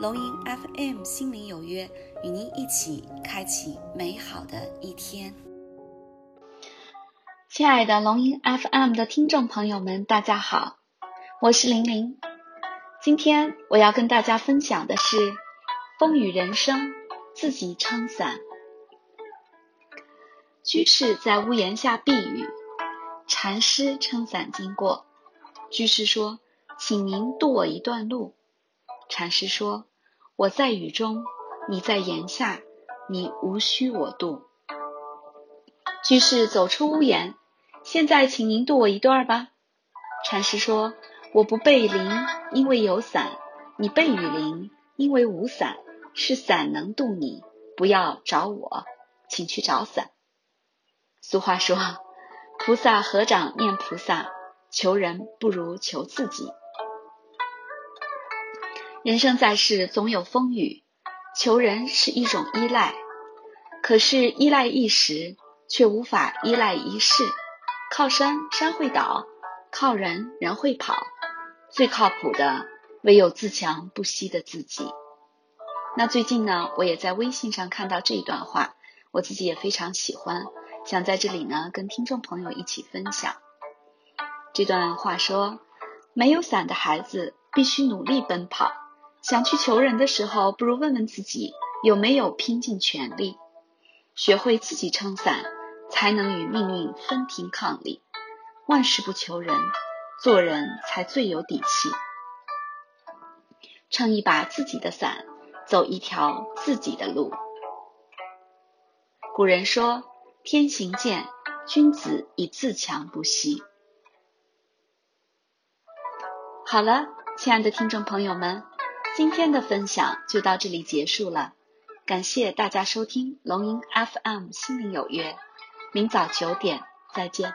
龙吟 FM 心灵有约，与您一起开启美好的一天。亲爱的龙吟 FM 的听众朋友们，大家好，我是玲玲。今天我要跟大家分享的是风雨人生，自己撑伞。居士在屋檐下避雨，禅师撑伞经过。居士说：“请您渡我一段路。”禅师说。我在雨中，你在檐下，你无需我渡。居士走出屋檐，现在请您渡我一段吧。禅师说：“我不背淋，因为有伞；你背雨淋，因为无伞。是伞能渡你，不要找我，请去找伞。”俗话说：“菩萨合掌念菩萨，求人不如求自己。”人生在世，总有风雨，求人是一种依赖，可是依赖一时，却无法依赖一世。靠山山会倒，靠人人会跑，最靠谱的唯有自强不息的自己。那最近呢，我也在微信上看到这一段话，我自己也非常喜欢，想在这里呢跟听众朋友一起分享。这段话说：没有伞的孩子必须努力奔跑。想去求人的时候，不如问问自己有没有拼尽全力。学会自己撑伞，才能与命运分庭抗礼。万事不求人，做人才最有底气。撑一把自己的伞，走一条自己的路。古人说：“天行健，君子以自强不息。”好了，亲爱的听众朋友们。今天的分享就到这里结束了，感谢大家收听龙吟 FM 心灵有约，明早九点再见。